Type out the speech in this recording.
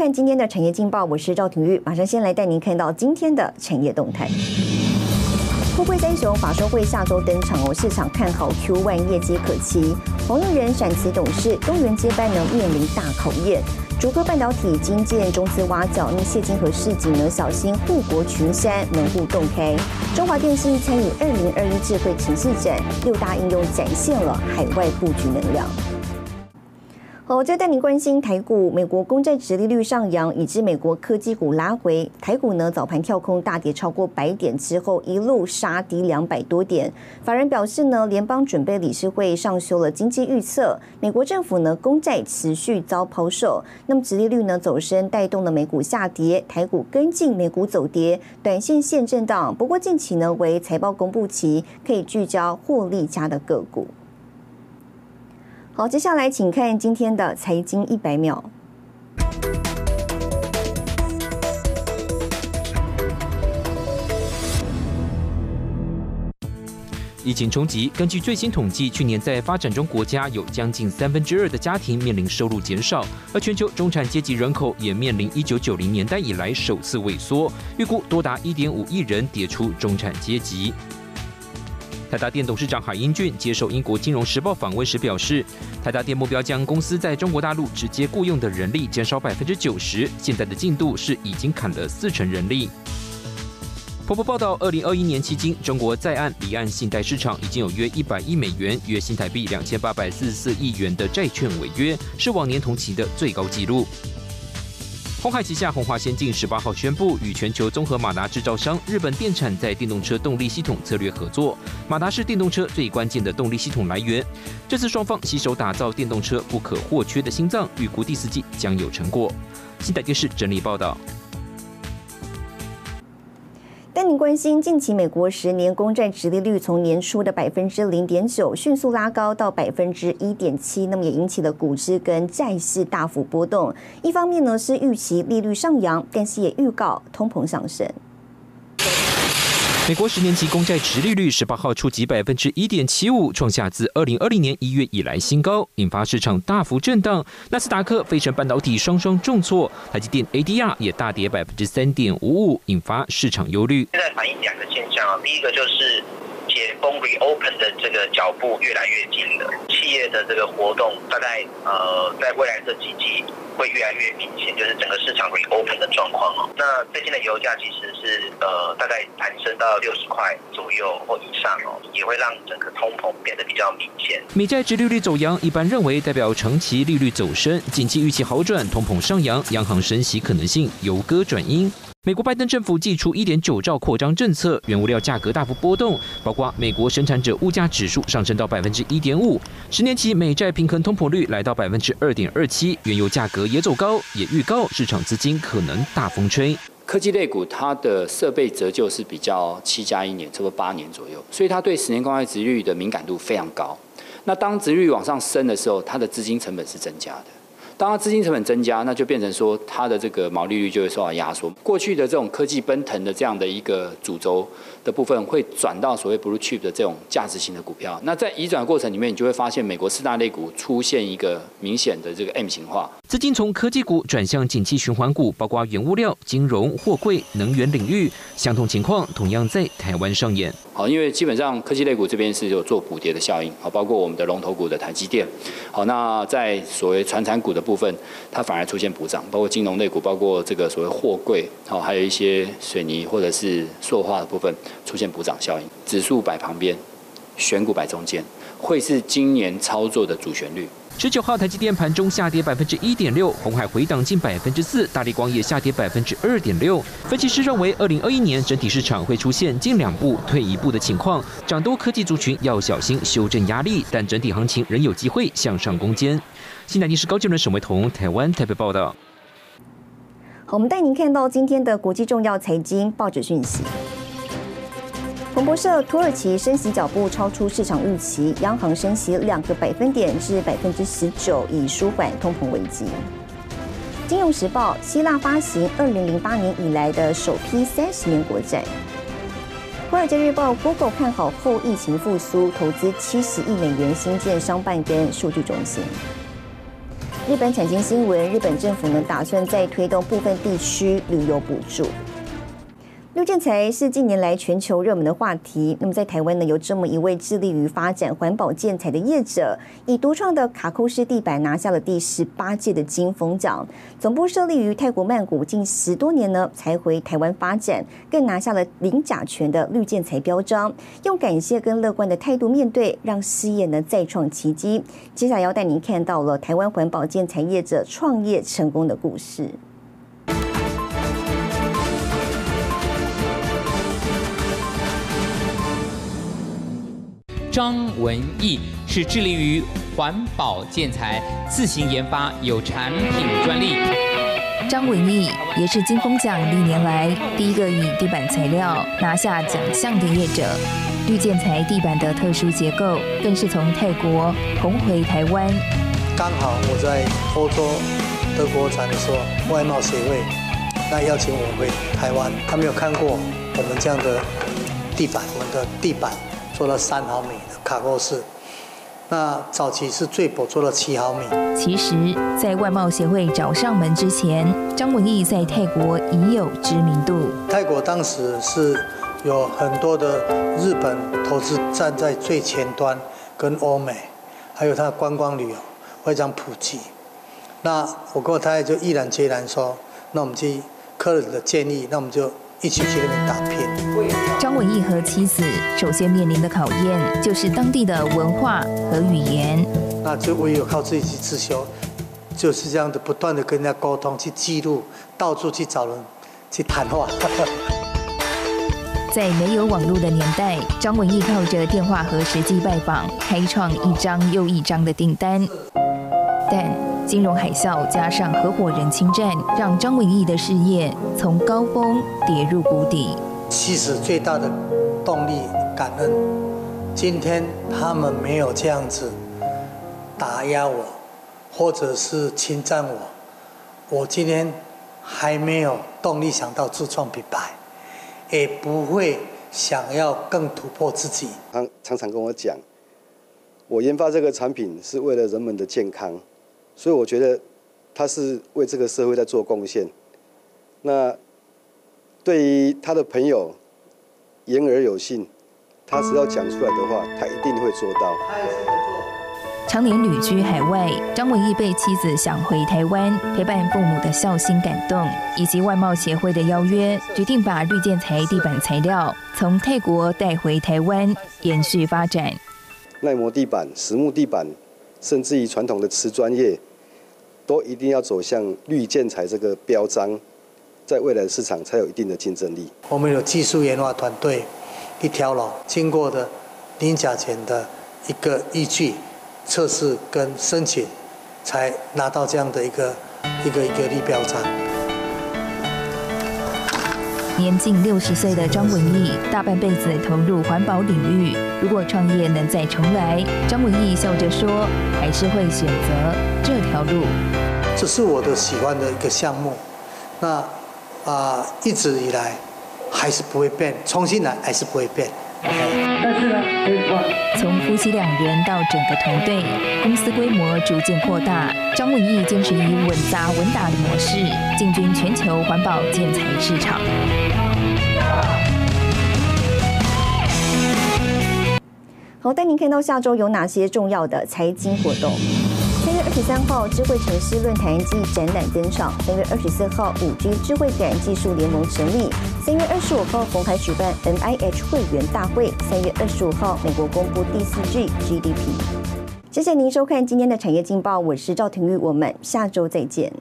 看今天的产业劲报，我是赵廷玉，马上先来带您看到今天的产业动态。富贵三雄法说会下周登场哦，市场看好 Q1 业绩可期。黄玉仁闪辞董事，东元接班呢面临大考验。竹科半导体金建中资挖角，那谢金河市井呢小心护国群山门户洞开。中华电信参与二零二一智慧城市展，六大应用展现了海外布局能量。好，再带您关心台股，美国公债殖利率上扬，以致美国科技股拉回。台股呢早盘跳空大跌超过百点之后，一路杀低两百多点。法人表示呢，联邦准备理事会上修了经济预测，美国政府呢公债持续遭抛售，那么殖利率呢走升，带动了美股下跌，台股跟进美股走跌，短线现震荡。不过近期呢为财报公布期，可以聚焦获利佳的个股。好，接下来请看今天的财经一百秒。疫情冲击，根据最新统计，去年在发展中国家有将近三分之二的家庭面临收入减少，而全球中产阶级人口也面临一九九零年代以来首次萎缩，预估多达一点五亿人跌出中产阶级。台达电董事长海英俊接受英国金融时报访问时表示，台达电目标将公司在中国大陆直接雇佣的人力减少百分之九十，现在的进度是已经砍了四成人力。婆婆报道，二零二一年期间，中国在岸离岸信贷市场已经有约一百亿美元，约新台币两千八百四十四亿元的债券违约，是往年同期的最高纪录。红海旗下红华先进十八号宣布与全球综合马达制造商日本电产在电动车动力系统策略合作。马达是电动车最关键的动力系统来源。这次双方携手打造电动车不可或缺的心脏，预估第四季将有成果。新台电视整理报道。但您关心，近期美国十年公债直利率从年初的百分之零点九迅速拉高到百分之一点七，那么也引起了股市跟债市大幅波动。一方面呢是预期利率上扬，但是也预告通膨上升。美国十年期公债殖利率十八号触及百分之一点七五，创下自二零二零年一月以来新高，引发市场大幅震荡。纳斯达克、飞成半导体双双重挫，台积电 ADR 也大跌百分之三点五五，引发市场忧虑。现在反映两个现象啊，第一个就是解封 reopen 的这个脚步越来越近了，企业的这个活动大概呃在未来这几季。会越来越明显，就是整个市场 reopen 的状况哦。那最近的油价其实是呃大概攀升到六十块左右或以上哦，也会让整个通膨变得比较明显。美债殖利率走阳，一般认为代表长期利率走升，经济预期好转，通膨上扬，央行升息可能性由歌转音。美国拜登政府祭出一点九兆扩张政策，原物料价格大幅波动，包括美国生产者物价指数上升到百分之一点五，十年期美债平衡通膨率来到百分之二点二七，原油价格也走高，也预告市场资金可能大风吹。科技类股它的设备折旧是比较七加一年，差不多八年左右，所以它对十年公债殖率的敏感度非常高。那当殖率往上升的时候，它的资金成本是增加的。当它资金成本增加，那就变成说它的这个毛利率就会受到压缩。过去的这种科技奔腾的这样的一个主轴的部分，会转到所谓 blue chip 的这种价值型的股票。那在移转过程里面，你就会发现美国四大类股出现一个明显的这个 M 型化。资金从科技股转向景气循环股，包括原物料、金融、货柜、能源领域。相同情况同样在台湾上演。好，因为基本上科技类股这边是有做补跌的效应。好，包括我们的龙头股的台积电。好，那在所谓传产股的部分，它反而出现补涨，包括金融类股，包括这个所谓货柜，好，还有一些水泥或者是塑化的部分出现补涨效应。指数摆旁边，选股摆中间，会是今年操作的主旋律。十九号台积电盘中下跌百分之一点六，红海回档近百分之四，大力光也下跌百分之二点六。分析师认为，二零二一年整体市场会出现进两步退一步的情况，涨多科技族群要小心修正压力，但整体行情仍有机会向上攻坚。新台电视高技能沈维彤，台湾台北报道。好，我们带您看到今天的国际重要财经报纸讯息。彭博社：土耳其升息脚步超出市场预期，央行升息两个百分点至百分之十九，以舒缓通膨危机。金融时报：希腊发行二零零八年以来的首批三十年国债。华尔街日报：Google 看好后疫情复苏，投资七十亿美元新建商办跟数据中心。日本产经新闻，日本政府呢打算再推动部分地区旅游补助。绿建材是近年来全球热门的话题。那么在台湾呢，有这么一位致力于发展环保建材的业者，以独创的卡扣式地板拿下了第十八届的金风奖。总部设立于泰国曼谷，近十多年呢才回台湾发展，更拿下了零甲醛的绿建材标章。用感谢跟乐观的态度面对，让事业呢再创奇迹。接下来要带您看到了台湾环保建材业者创业成功的故事。张文义是致力于环保建材，自行研发有产品专利。张文义也是金风奖历年来第一个以地板材料拿下奖项的业者。绿建材地板的特殊结构，更是从泰国红回台湾。刚好我在欧洲德国展的时候，外贸协会那邀请我回台湾，他没有看过我们这样的地板，我们的地板。做了三毫米的卡扣式，那早期是最薄做了七毫米。其实，在外贸协会找上门之前，张文义在泰国已有知名度。泰国当时是有很多的日本投资站在最前端，跟欧美，还有它的观光旅游非常普及。那我跟我太太就毅然决然说，那我们去客人的建议，那我们就。一起去那边打拼。张文义和妻子首先面临的考验就是当地的文化和语言。那就唯有靠自己去自修，就是这样的不断的跟人家沟通，去记录，到处去找人去谈话。在没有网络的年代，张文义靠着电话和实际拜访，开创一张又一张的订单。但金融海啸加上合伙人侵占，让张文义的事业从高峰跌入谷底。其实最大的动力感恩，今天他们没有这样子打压我，或者是侵占我，我今天还没有动力想到自创品牌，也不会想要更突破自己。他常常跟我讲，我研发这个产品是为了人们的健康。所以我觉得他是为这个社会在做贡献。那对于他的朋友言而有信，他只要讲出来的话，他一定会做到。常年旅居海外，张文义被妻子想回台湾陪伴父母的孝心感动，以及外贸协会的邀约，决定把绿建材地板材料从泰国带回台湾，延续发展。耐磨地板、实木地板，甚至于传统的瓷砖业。都一定要走向绿建材这个标章，在未来市场才有一定的竞争力。我们有技术研发团队，一条龙经过的零甲醛的一个依据测试跟申请，才拿到这样的一个一个一个绿标章。年近六十岁的张文义，大半辈子投入环保领域。如果创业能再重来，张文义笑着说，还是会选择这条路。这是我的喜欢的一个项目，那啊一直以来还是不会变，重新来还是不会变。但是呢，从夫妻两人到整个团队，公司规模逐渐扩大。张文义坚持以稳扎稳打的模式进军全球环保建材市场。好，带您看到下周有哪些重要的财经活动。三月二十三号，智慧城市论坛暨展览登场。三月二十四号，五 G 智慧感技术联盟成立。三月二十五号，红海举办 NIH 会员大会。三月二十五号，美国公布第四季 GDP。谢谢您收看今天的产业劲报，我是赵廷玉，我们下周再见。